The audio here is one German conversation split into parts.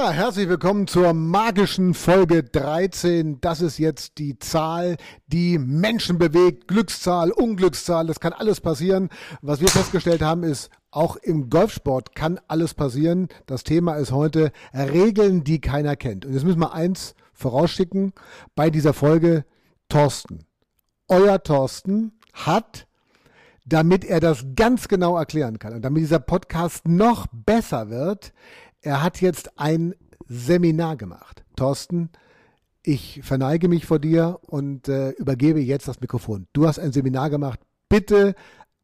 Herzlich willkommen zur magischen Folge 13. Das ist jetzt die Zahl, die Menschen bewegt. Glückszahl, Unglückszahl, das kann alles passieren. Was wir festgestellt haben, ist, auch im Golfsport kann alles passieren. Das Thema ist heute Regeln, die keiner kennt. Und jetzt müssen wir eins vorausschicken bei dieser Folge. Thorsten, euer Thorsten hat damit er das ganz genau erklären kann und damit dieser Podcast noch besser wird, er hat jetzt ein Seminar gemacht. Thorsten, ich verneige mich vor dir und äh, übergebe jetzt das Mikrofon. Du hast ein Seminar gemacht. Bitte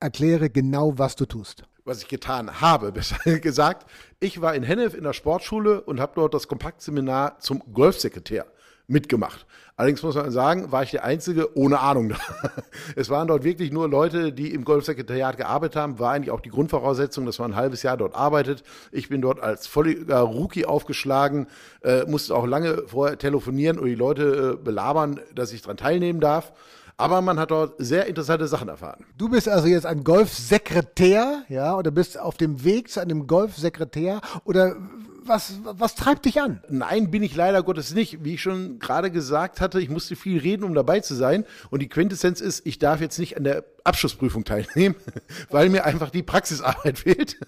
erkläre genau, was du tust. Was ich getan habe, besser gesagt. Ich war in Hennef in der Sportschule und habe dort das Kompaktseminar zum Golfsekretär mitgemacht. Allerdings muss man sagen, war ich der Einzige ohne Ahnung. es waren dort wirklich nur Leute, die im Golfsekretariat gearbeitet haben. War eigentlich auch die Grundvoraussetzung, dass man ein halbes Jahr dort arbeitet. Ich bin dort als völliger Rookie aufgeschlagen, äh, musste auch lange vorher telefonieren und die Leute äh, belabern, dass ich daran teilnehmen darf. Aber man hat dort sehr interessante Sachen erfahren. Du bist also jetzt ein Golfsekretär, ja, oder bist auf dem Weg zu einem Golfsekretär oder was, was treibt dich an? Nein, bin ich leider Gottes nicht. Wie ich schon gerade gesagt hatte, ich musste viel reden, um dabei zu sein. Und die Quintessenz ist, ich darf jetzt nicht an der Abschlussprüfung teilnehmen, weil mir einfach die Praxisarbeit fehlt.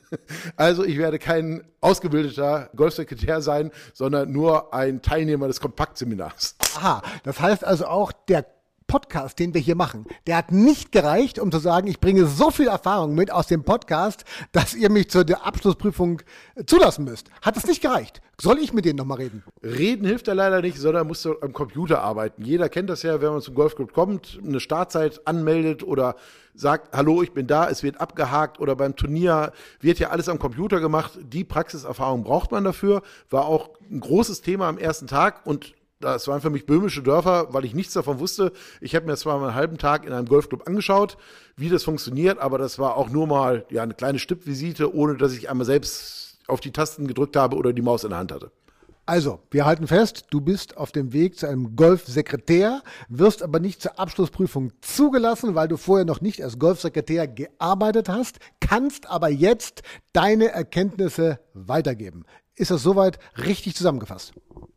Also ich werde kein ausgebildeter Golfsekretär sein, sondern nur ein Teilnehmer des Kompaktseminars. Aha, das heißt also auch der Podcast, den wir hier machen, der hat nicht gereicht, um zu sagen, ich bringe so viel Erfahrung mit aus dem Podcast, dass ihr mich zur Abschlussprüfung zulassen müsst. Hat das nicht gereicht? Soll ich mit denen nochmal reden? Reden hilft ja leider nicht, sondern musst du am Computer arbeiten. Jeder kennt das ja, wenn man zum Golfclub kommt, eine Startzeit anmeldet oder sagt, hallo, ich bin da, es wird abgehakt oder beim Turnier wird ja alles am Computer gemacht. Die Praxiserfahrung braucht man dafür. War auch ein großes Thema am ersten Tag und das waren für mich böhmische Dörfer, weil ich nichts davon wusste. Ich habe mir zwar mal einen halben Tag in einem Golfclub angeschaut, wie das funktioniert, aber das war auch nur mal ja, eine kleine Stippvisite, ohne dass ich einmal selbst auf die Tasten gedrückt habe oder die Maus in der Hand hatte. Also, wir halten fest, du bist auf dem Weg zu einem Golfsekretär, wirst aber nicht zur Abschlussprüfung zugelassen, weil du vorher noch nicht als Golfsekretär gearbeitet hast, kannst aber jetzt deine Erkenntnisse weitergeben. Ist das soweit richtig zusammengefasst?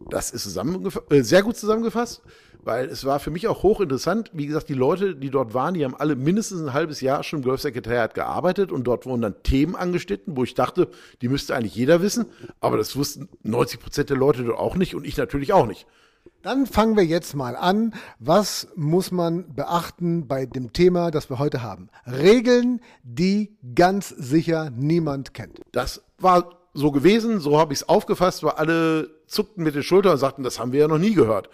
Das ist äh, sehr gut zusammengefasst, weil es war für mich auch hochinteressant. Wie gesagt, die Leute, die dort waren, die haben alle mindestens ein halbes Jahr schon im Golfsekretariat gearbeitet und dort wurden dann Themen angeschnitten, wo ich dachte, die müsste eigentlich jeder wissen. Aber das wussten 90 Prozent der Leute dort auch nicht und ich natürlich auch nicht. Dann fangen wir jetzt mal an. Was muss man beachten bei dem Thema, das wir heute haben? Regeln, die ganz sicher niemand kennt. Das war so gewesen, so habe ich es aufgefasst, weil alle zuckten mit den Schultern und sagten, das haben wir ja noch nie gehört.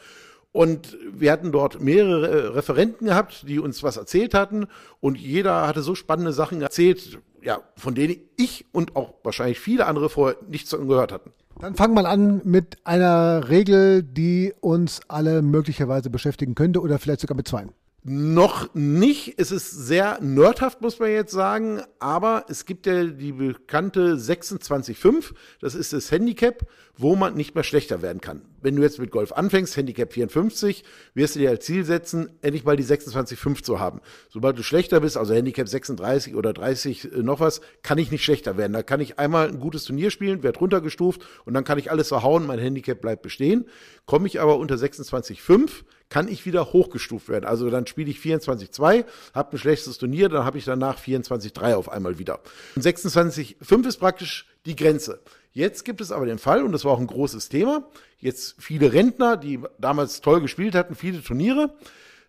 Und wir hatten dort mehrere Referenten gehabt, die uns was erzählt hatten. Und jeder hatte so spannende Sachen erzählt, ja, von denen ich und auch wahrscheinlich viele andere vorher nichts gehört hatten. Dann fangen wir an mit einer Regel, die uns alle möglicherweise beschäftigen könnte oder vielleicht sogar mit zwei. Noch nicht. Es ist sehr nerdhaft, muss man jetzt sagen. Aber es gibt ja die bekannte 26.5. Das ist das Handicap, wo man nicht mehr schlechter werden kann. Wenn du jetzt mit Golf anfängst, Handicap 54, wirst du dir als Ziel setzen, endlich mal die 26.5 zu haben. Sobald du schlechter bist, also Handicap 36 oder 30 äh, noch was, kann ich nicht schlechter werden. Da kann ich einmal ein gutes Turnier spielen, werde runtergestuft und dann kann ich alles verhauen, mein Handicap bleibt bestehen. Komme ich aber unter 26.5, kann ich wieder hochgestuft werden. Also dann spiele ich 24-2, habe ein schlechtes Turnier, dann habe ich danach 24-3 auf einmal wieder. Und 26-5 ist praktisch die Grenze. Jetzt gibt es aber den Fall, und das war auch ein großes Thema, jetzt viele Rentner, die damals toll gespielt hatten, viele Turniere,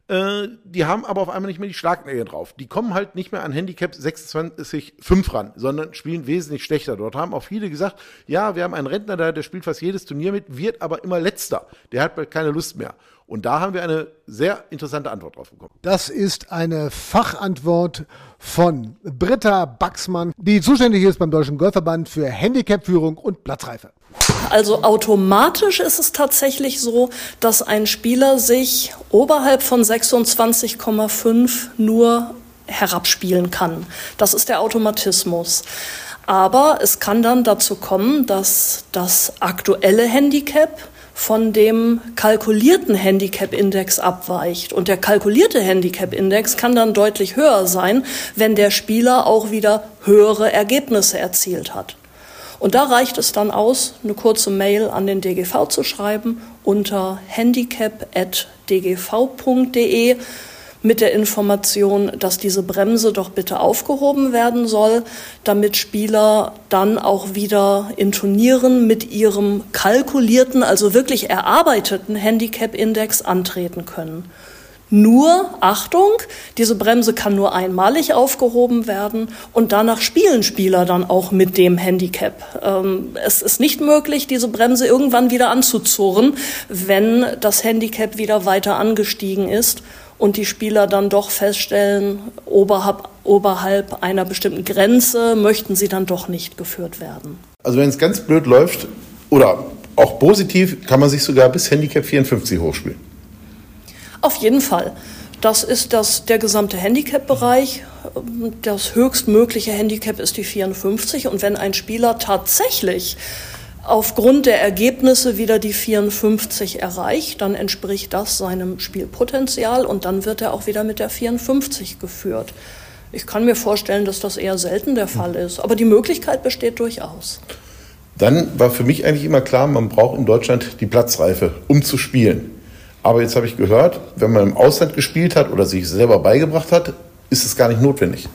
äh, die haben aber auf einmal nicht mehr die Schlagnägel drauf. Die kommen halt nicht mehr an Handicap 26,5 ran, sondern spielen wesentlich schlechter. Dort haben auch viele gesagt, ja, wir haben einen Rentner da, der spielt fast jedes Turnier mit, wird aber immer letzter. Der hat bald keine Lust mehr. Und da haben wir eine sehr interessante Antwort drauf bekommen. Das ist eine Fachantwort von Britta Baxmann, die zuständig ist beim Deutschen Golfverband für Handicapführung und Platzreife. Also automatisch ist es tatsächlich so, dass ein Spieler sich oberhalb von 26,5 nur herabspielen kann. Das ist der Automatismus. Aber es kann dann dazu kommen, dass das aktuelle Handicap von dem kalkulierten Handicap-Index abweicht. Und der kalkulierte Handicap-Index kann dann deutlich höher sein, wenn der Spieler auch wieder höhere Ergebnisse erzielt hat. Und da reicht es dann aus, eine kurze Mail an den DGV zu schreiben unter handicap.dgv.de mit der Information, dass diese Bremse doch bitte aufgehoben werden soll, damit Spieler dann auch wieder in Turnieren mit ihrem kalkulierten, also wirklich erarbeiteten Handicap-Index antreten können. Nur, Achtung, diese Bremse kann nur einmalig aufgehoben werden und danach spielen Spieler dann auch mit dem Handicap. Ähm, es ist nicht möglich, diese Bremse irgendwann wieder anzuzurren, wenn das Handicap wieder weiter angestiegen ist und die Spieler dann doch feststellen, oberhalb, oberhalb einer bestimmten Grenze möchten sie dann doch nicht geführt werden. Also wenn es ganz blöd läuft oder auch positiv, kann man sich sogar bis Handicap 54 hochspielen. Auf jeden Fall. Das ist das, der gesamte Handicap-Bereich. Das höchstmögliche Handicap ist die 54. Und wenn ein Spieler tatsächlich aufgrund der Ergebnisse wieder die 54 erreicht, dann entspricht das seinem Spielpotenzial und dann wird er auch wieder mit der 54 geführt. Ich kann mir vorstellen, dass das eher selten der Fall hm. ist, aber die Möglichkeit besteht durchaus. Dann war für mich eigentlich immer klar, man braucht in Deutschland die Platzreife, um zu spielen. Aber jetzt habe ich gehört, wenn man im Ausland gespielt hat oder sich selber beigebracht hat, ist es gar nicht notwendig.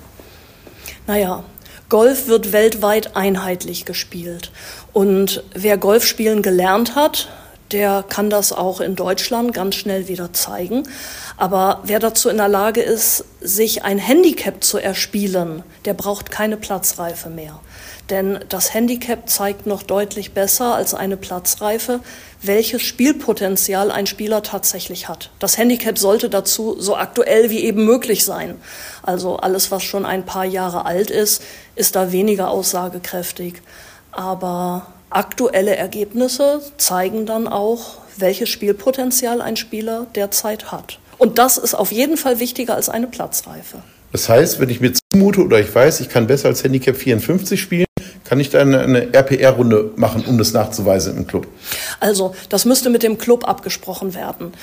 Naja, Golf wird weltweit einheitlich gespielt. Und wer Golf spielen gelernt hat, der kann das auch in Deutschland ganz schnell wieder zeigen. Aber wer dazu in der Lage ist, sich ein Handicap zu erspielen, der braucht keine Platzreife mehr. Denn das Handicap zeigt noch deutlich besser als eine Platzreife, welches Spielpotenzial ein Spieler tatsächlich hat. Das Handicap sollte dazu so aktuell wie eben möglich sein. Also alles, was schon ein paar Jahre alt ist, ist da weniger aussagekräftig. Aber aktuelle Ergebnisse zeigen dann auch, welches Spielpotenzial ein Spieler derzeit hat. Und das ist auf jeden Fall wichtiger als eine Platzreife. Das heißt, wenn ich mir zumute oder ich weiß, ich kann besser als Handicap 54 spielen, kann ich da eine, eine RPR-Runde machen, um das nachzuweisen im Club? Also, das müsste mit dem Club abgesprochen werden.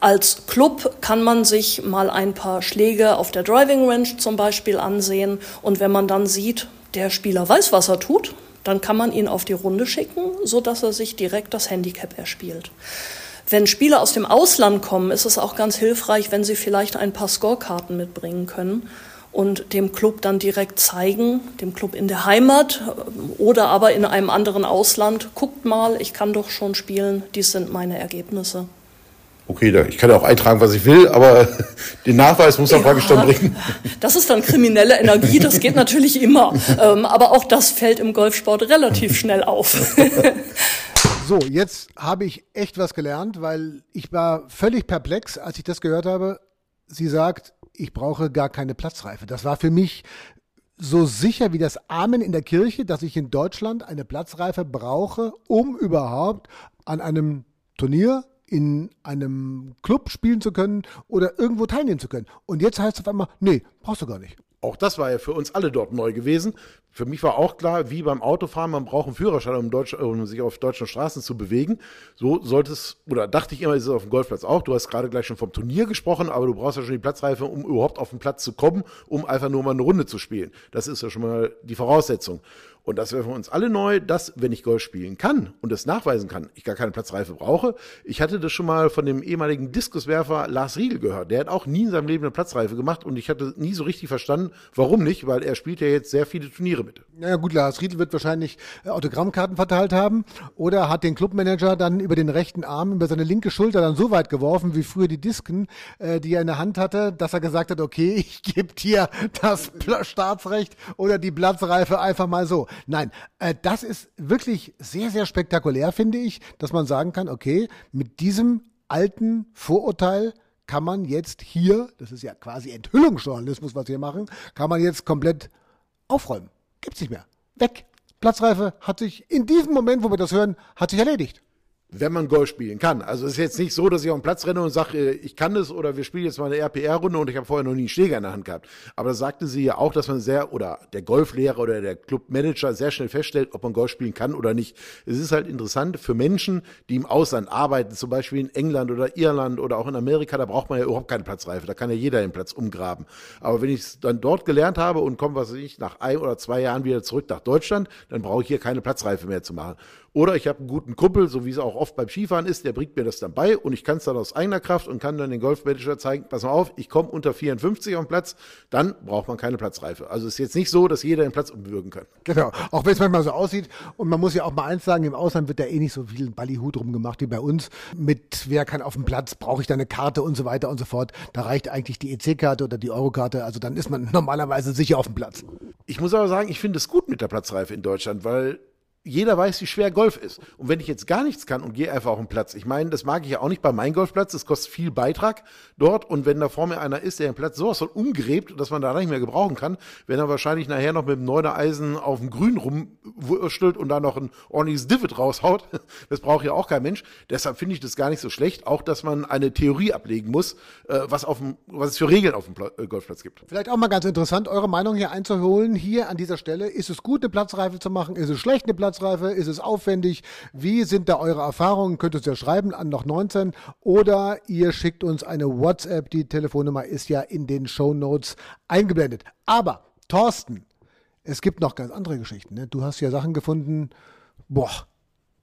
Als Club kann man sich mal ein paar Schläge auf der Driving Range zum Beispiel ansehen und wenn man dann sieht, der Spieler weiß, was er tut, dann kann man ihn auf die Runde schicken, so dass er sich direkt das Handicap erspielt. Wenn Spieler aus dem Ausland kommen, ist es auch ganz hilfreich, wenn sie vielleicht ein paar Scorekarten mitbringen können und dem Club dann direkt zeigen, dem Club in der Heimat äh, oder aber in einem anderen Ausland, guckt mal, ich kann doch schon spielen, dies sind meine Ergebnisse. Okay, ich kann ja auch eintragen, was ich will, aber den Nachweis muss er ja, praktisch dann bringen. Das ist dann kriminelle Energie, das geht natürlich immer. Ähm, aber auch das fällt im Golfsport relativ schnell auf. So, jetzt habe ich echt was gelernt, weil ich war völlig perplex, als ich das gehört habe. Sie sagt, ich brauche gar keine Platzreife. Das war für mich so sicher wie das Amen in der Kirche, dass ich in Deutschland eine Platzreife brauche, um überhaupt an einem Turnier in einem Club spielen zu können oder irgendwo teilnehmen zu können. Und jetzt heißt es auf einmal, nee, brauchst du gar nicht. Auch das war ja für uns alle dort neu gewesen. Für mich war auch klar, wie beim Autofahren, man braucht einen Führerschein, um, Deutsch, um sich auf deutschen Straßen zu bewegen. So sollte es, oder dachte ich immer, ist es auf dem Golfplatz auch. Du hast gerade gleich schon vom Turnier gesprochen, aber du brauchst ja schon die Platzreife, um überhaupt auf den Platz zu kommen, um einfach nur mal eine Runde zu spielen. Das ist ja schon mal die Voraussetzung. Und das wäre für uns alle neu, dass, wenn ich Golf spielen kann und das nachweisen kann, ich gar keine Platzreife brauche. Ich hatte das schon mal von dem ehemaligen Diskuswerfer Lars Riedel gehört. Der hat auch nie in seinem Leben eine Platzreife gemacht und ich hatte nie so richtig verstanden, warum nicht, weil er spielt ja jetzt sehr viele Turniere mit. Naja gut, Lars Riedel wird wahrscheinlich äh, Autogrammkarten verteilt haben oder hat den Clubmanager dann über den rechten Arm, über seine linke Schulter dann so weit geworfen, wie früher die Disken, äh, die er in der Hand hatte, dass er gesagt hat, okay, ich gebe dir das Staatsrecht oder die Platzreife einfach mal so. Nein, äh, das ist wirklich sehr, sehr spektakulär, finde ich, dass man sagen kann, okay, mit diesem alten Vorurteil kann man jetzt hier, das ist ja quasi Enthüllungsjournalismus, was wir machen, kann man jetzt komplett aufräumen. Gibt's nicht mehr. Weg. Platzreife hat sich in diesem Moment, wo wir das hören, hat sich erledigt wenn man Golf spielen kann. Also es ist jetzt nicht so, dass ich auf den Platz renne und sage, äh, ich kann das oder wir spielen jetzt mal eine RPR-Runde und ich habe vorher noch nie einen Schläger in der Hand gehabt. Aber da sagte sie ja auch, dass man sehr, oder der Golflehrer oder der Clubmanager sehr schnell feststellt, ob man Golf spielen kann oder nicht. Es ist halt interessant für Menschen, die im Ausland arbeiten, zum Beispiel in England oder Irland oder auch in Amerika, da braucht man ja überhaupt keine Platzreife, da kann ja jeder den Platz umgraben. Aber wenn ich es dann dort gelernt habe und komme, was weiß ich, nach ein oder zwei Jahren wieder zurück nach Deutschland, dann brauche ich hier keine Platzreife mehr zu machen. Oder ich habe einen guten Kumpel, so wie es auch oft beim Skifahren ist, der bringt mir das dann bei und ich kann es dann aus eigener Kraft und kann dann den Golfmanager zeigen, pass mal auf, ich komme unter 54 auf den Platz, dann braucht man keine Platzreife. Also es ist jetzt nicht so, dass jeder den Platz umwürgen kann. Genau, auch wenn es manchmal so aussieht. Und man muss ja auch mal eins sagen, im Ausland wird da eh nicht so viel Ballyhut rumgemacht wie bei uns. Mit wer kann auf dem Platz, brauche ich da eine Karte und so weiter und so fort. Da reicht eigentlich die EC-Karte oder die Eurokarte. Also dann ist man normalerweise sicher auf dem Platz. Ich muss aber sagen, ich finde es gut mit der Platzreife in Deutschland, weil jeder weiß, wie schwer Golf ist. Und wenn ich jetzt gar nichts kann und gehe einfach auf den Platz, ich meine, das mag ich ja auch nicht bei meinem Golfplatz, das kostet viel Beitrag dort. Und wenn da vor mir einer ist, der den Platz sowas von umgräbt, dass man da nicht mehr gebrauchen kann, wenn er wahrscheinlich nachher noch mit dem Neuner Eisen auf dem Grün rumwurstelt und da noch ein ordentliches Divid raushaut, das braucht ja auch kein Mensch. Deshalb finde ich das gar nicht so schlecht, auch dass man eine Theorie ablegen muss, äh, was, auf dem, was es für Regeln auf dem äh, Golfplatz gibt. Vielleicht auch mal ganz interessant, eure Meinung hier einzuholen, hier an dieser Stelle. Ist es gut, eine Platzreife zu machen? Ist es schlecht, eine Platzreife Platzreife? Ist es aufwendig? Wie sind da eure Erfahrungen? Könnt ihr uns ja schreiben an noch 19 oder ihr schickt uns eine WhatsApp. Die Telefonnummer ist ja in den Show Notes eingeblendet. Aber Thorsten, es gibt noch ganz andere Geschichten. Ne? Du hast ja Sachen gefunden. Boah,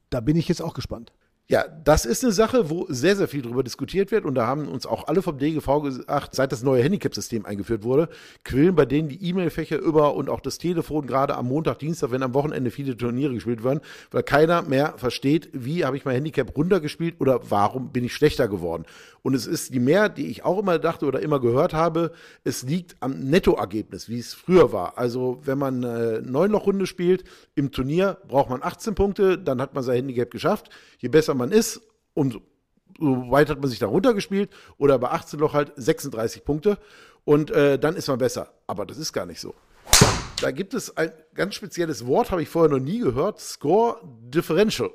da bin ich jetzt auch gespannt. Ja, das ist eine Sache, wo sehr, sehr viel darüber diskutiert wird. Und da haben uns auch alle vom DGV gesagt, seit das neue Handicap-System eingeführt wurde, quillen bei denen die E-Mail-Fächer über und auch das Telefon gerade am Montag, Dienstag, wenn am Wochenende viele Turniere gespielt werden, weil keiner mehr versteht, wie habe ich mein Handicap runtergespielt oder warum bin ich schlechter geworden. Und es ist die mehr, die ich auch immer dachte oder immer gehört habe, es liegt am Nettoergebnis, wie es früher war. Also wenn man eine Neunloch-Runde spielt im Turnier, braucht man 18 Punkte, dann hat man sein Handicap geschafft. Je besser man ist, umso so weit hat man sich da runtergespielt oder bei 18 Loch halt 36 Punkte und äh, dann ist man besser. Aber das ist gar nicht so. Da gibt es ein ganz spezielles Wort, habe ich vorher noch nie gehört, Score Differential.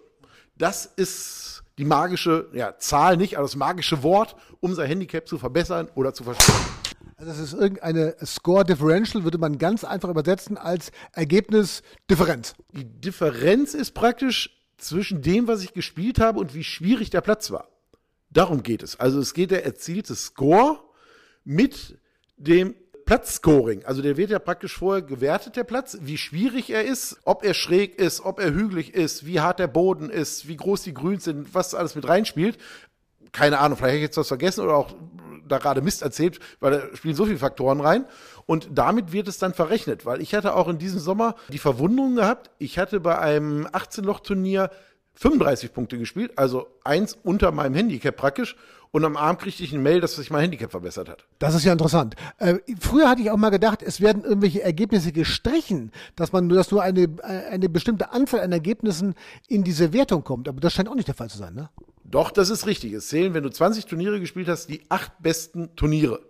Das ist die magische, ja, Zahl nicht, aber das magische Wort, um sein Handicap zu verbessern oder zu verstehen. Also das ist irgendeine Score Differential, würde man ganz einfach übersetzen als Ergebnis Differenz. Die Differenz ist praktisch zwischen dem, was ich gespielt habe und wie schwierig der Platz war. Darum geht es. Also es geht der erzielte Score mit dem Platzscoring. Also der wird ja praktisch vorher gewertet, der Platz, wie schwierig er ist, ob er schräg ist, ob er hügelig ist, wie hart der Boden ist, wie groß die Grüns sind, was alles mit reinspielt. Keine Ahnung, vielleicht habe ich jetzt was vergessen oder auch da gerade Mist erzählt, weil da spielen so viele Faktoren rein. Und damit wird es dann verrechnet, weil ich hatte auch in diesem Sommer die Verwunderung gehabt. Ich hatte bei einem 18-Loch-Turnier 35 Punkte gespielt, also eins unter meinem Handicap praktisch. Und am Abend kriegte ich eine Mail, dass sich mein Handicap verbessert hat. Das ist ja interessant. Äh, früher hatte ich auch mal gedacht, es werden irgendwelche Ergebnisse gestrichen, dass man nur, dass nur eine, eine bestimmte Anzahl an Ergebnissen in diese Wertung kommt. Aber das scheint auch nicht der Fall zu sein, ne? Doch, das ist richtig. Es zählen, wenn du 20 Turniere gespielt hast, die acht besten Turniere.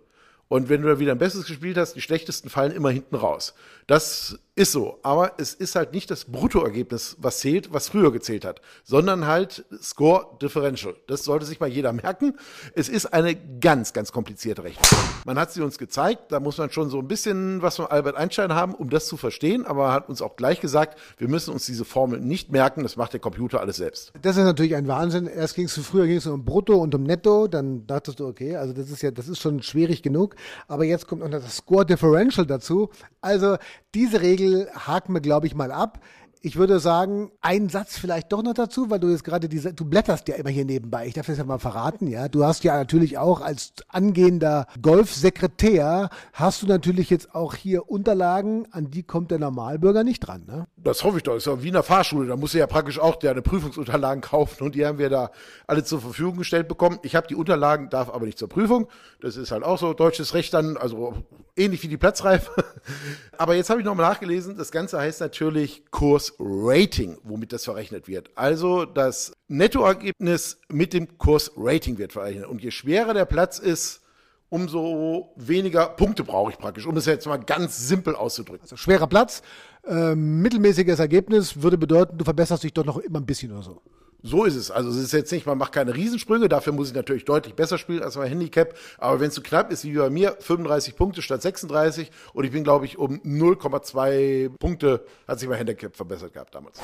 Und wenn du da wieder ein besseres gespielt hast, die schlechtesten fallen immer hinten raus. Das ist so. Aber es ist halt nicht das Bruttoergebnis, was zählt, was früher gezählt hat, sondern halt Score Differential. Das sollte sich mal jeder merken. Es ist eine ganz, ganz komplizierte Rechnung. Man hat sie uns gezeigt. Da muss man schon so ein bisschen was von Albert Einstein haben, um das zu verstehen. Aber er hat uns auch gleich gesagt, wir müssen uns diese Formel nicht merken. Das macht der Computer alles selbst. Das ist natürlich ein Wahnsinn. Erst ging es früher ging es um Brutto und um Netto. Dann dachtest du, okay, also das ist ja, das ist schon schwierig genug. Aber jetzt kommt noch das Score Differential dazu. Also diese Regel haken wir, glaube ich, mal ab. Ich würde sagen, ein Satz vielleicht doch noch dazu, weil du jetzt gerade diese, du blätterst ja immer hier nebenbei. Ich darf das ja mal verraten, ja. Du hast ja natürlich auch als angehender Golfsekretär hast du natürlich jetzt auch hier Unterlagen, an die kommt der Normalbürger nicht dran, ne? Das hoffe ich doch. Das ist ja wie in der Fahrschule. Da muss ja praktisch auch deine Prüfungsunterlagen kaufen und die haben wir da alle zur Verfügung gestellt bekommen. Ich habe die Unterlagen, darf aber nicht zur Prüfung. Das ist halt auch so deutsches Recht dann, also ähnlich wie die Platzreife. aber jetzt habe ich nochmal nachgelesen. Das Ganze heißt natürlich Kurs Rating, womit das verrechnet wird. Also das Nettoergebnis mit dem Kursrating wird verrechnet. Und je schwerer der Platz ist, umso weniger Punkte brauche ich praktisch, um es jetzt mal ganz simpel auszudrücken. Also schwerer Platz, äh, mittelmäßiges Ergebnis würde bedeuten, du verbesserst dich doch noch immer ein bisschen oder so. So ist es. Also es ist jetzt nicht, man macht keine Riesensprünge, dafür muss ich natürlich deutlich besser spielen als mein Handicap. Aber wenn es so knapp ist wie bei mir, 35 Punkte statt 36 und ich bin, glaube ich, um 0,2 Punkte hat sich mein Handicap verbessert gehabt damals.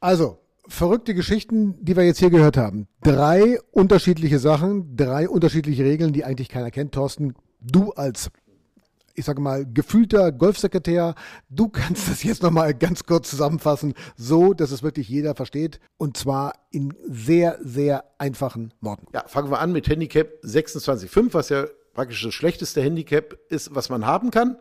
Also, verrückte Geschichten, die wir jetzt hier gehört haben. Drei unterschiedliche Sachen, drei unterschiedliche Regeln, die eigentlich keiner kennt. Thorsten, du als ich sage mal, gefühlter Golfsekretär. Du kannst das jetzt nochmal ganz kurz zusammenfassen, so dass es wirklich jeder versteht. Und zwar in sehr, sehr einfachen Worten. Ja, fangen wir an mit Handicap 26,5, was ja praktisch das schlechteste Handicap ist, was man haben kann.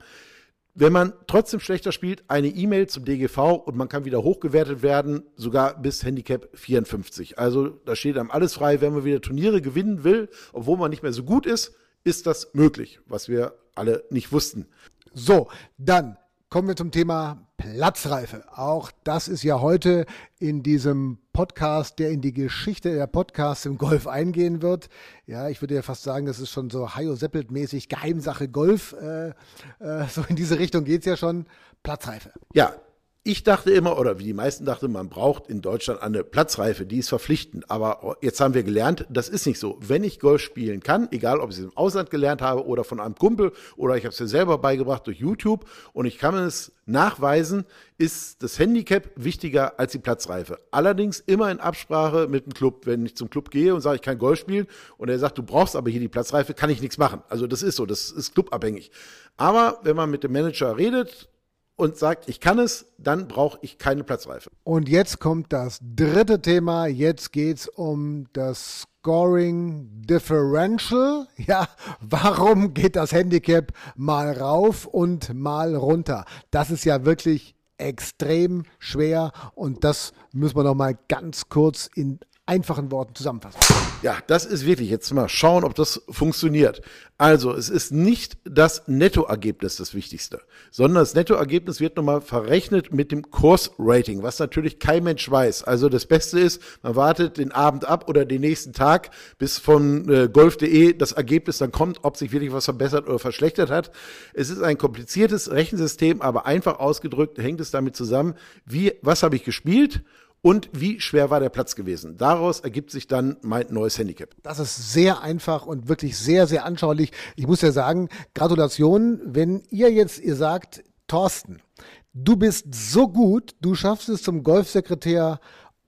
Wenn man trotzdem schlechter spielt, eine E-Mail zum DGV und man kann wieder hochgewertet werden, sogar bis Handicap 54. Also da steht einem alles frei, wenn man wieder Turniere gewinnen will, obwohl man nicht mehr so gut ist, ist das möglich, was wir alle nicht wussten. So, dann kommen wir zum Thema Platzreife. Auch das ist ja heute in diesem Podcast, der in die Geschichte der Podcasts im Golf eingehen wird. Ja, ich würde ja fast sagen, das ist schon so Hajo Seppelt-mäßig Geheimsache Golf. Äh, äh, so in diese Richtung geht es ja schon. Platzreife. Ja, ich dachte immer, oder wie die meisten dachten, man braucht in Deutschland eine Platzreife, die ist verpflichtend. Aber jetzt haben wir gelernt, das ist nicht so. Wenn ich Golf spielen kann, egal ob ich es im Ausland gelernt habe oder von einem Kumpel oder ich habe es mir selber beigebracht durch YouTube und ich kann es nachweisen, ist das Handicap wichtiger als die Platzreife. Allerdings immer in Absprache mit dem Club. Wenn ich zum Club gehe und sage, ich kann Golf spielen und er sagt, du brauchst aber hier die Platzreife, kann ich nichts machen. Also das ist so, das ist clubabhängig. Aber wenn man mit dem Manager redet, und sagt, ich kann es, dann brauche ich keine Platzreife. Und jetzt kommt das dritte Thema. Jetzt geht es um das Scoring Differential. Ja, warum geht das Handicap mal rauf und mal runter? Das ist ja wirklich extrem schwer und das müssen wir noch mal ganz kurz in einfachen Worten zusammenfassen. Ja, das ist wirklich, jetzt mal schauen, ob das funktioniert. Also, es ist nicht das Nettoergebnis das Wichtigste, sondern das Nettoergebnis wird nochmal verrechnet mit dem Kursrating, was natürlich kein Mensch weiß. Also, das Beste ist, man wartet den Abend ab oder den nächsten Tag, bis von äh, golf.de das Ergebnis dann kommt, ob sich wirklich was verbessert oder verschlechtert hat. Es ist ein kompliziertes Rechensystem, aber einfach ausgedrückt hängt es damit zusammen, wie, was habe ich gespielt und wie schwer war der Platz gewesen. Daraus ergibt sich dann mein neues Handicap. Das ist sehr einfach und wirklich sehr, sehr anschaulich. Ich muss ja sagen, Gratulation, wenn ihr jetzt, ihr sagt, Thorsten, du bist so gut, du schaffst es zum Golfsekretär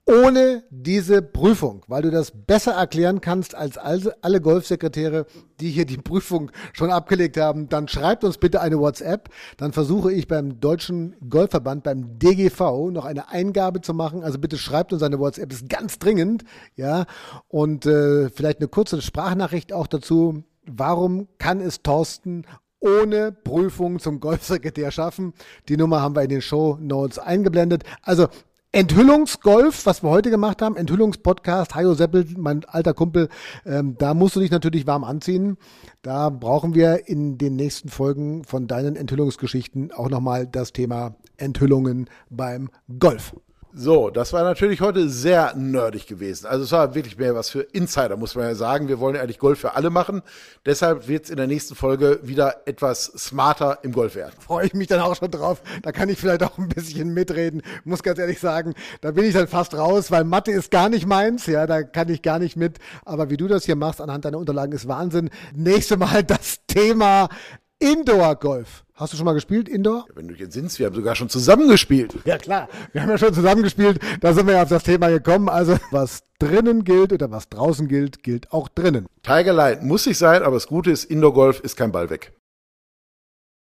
ohne diese Prüfung, weil du das besser erklären kannst als alle Golfsekretäre, die hier die Prüfung schon abgelegt haben, dann schreibt uns bitte eine WhatsApp. Dann versuche ich beim Deutschen Golfverband, beim DGV, noch eine Eingabe zu machen. Also bitte schreibt uns eine WhatsApp, ist ganz dringend, ja. Und äh, vielleicht eine kurze Sprachnachricht auch dazu. Warum kann es Thorsten ohne Prüfung zum Golfsekretär schaffen. Die Nummer haben wir in den Show Notes eingeblendet. Also Enthüllungsgolf, was wir heute gemacht haben, Enthüllungspodcast, Hajo Seppel, mein alter Kumpel, ähm, da musst du dich natürlich warm anziehen. Da brauchen wir in den nächsten Folgen von deinen Enthüllungsgeschichten auch nochmal das Thema Enthüllungen beim Golf. So, das war natürlich heute sehr nerdig gewesen. Also es war wirklich mehr was für Insider, muss man ja sagen. Wir wollen ja eigentlich Golf für alle machen. Deshalb wird es in der nächsten Folge wieder etwas smarter im Golf werden. Freue ich mich dann auch schon drauf. Da kann ich vielleicht auch ein bisschen mitreden. Muss ganz ehrlich sagen, da bin ich dann fast raus, weil Mathe ist gar nicht meins. Ja, da kann ich gar nicht mit. Aber wie du das hier machst anhand deiner Unterlagen ist Wahnsinn. Nächste Mal das Thema Indoor-Golf. Hast du schon mal gespielt, Indoor? Ja, wenn du jetzt sinnst, wir haben sogar schon zusammen gespielt. Ja klar, wir haben ja schon zusammen gespielt. Da sind wir ja auf das Thema gekommen. Also was drinnen gilt oder was draußen gilt, gilt auch drinnen. Tiger Light muss sich sein, aber das Gute ist, Indoor-Golf ist kein Ball weg.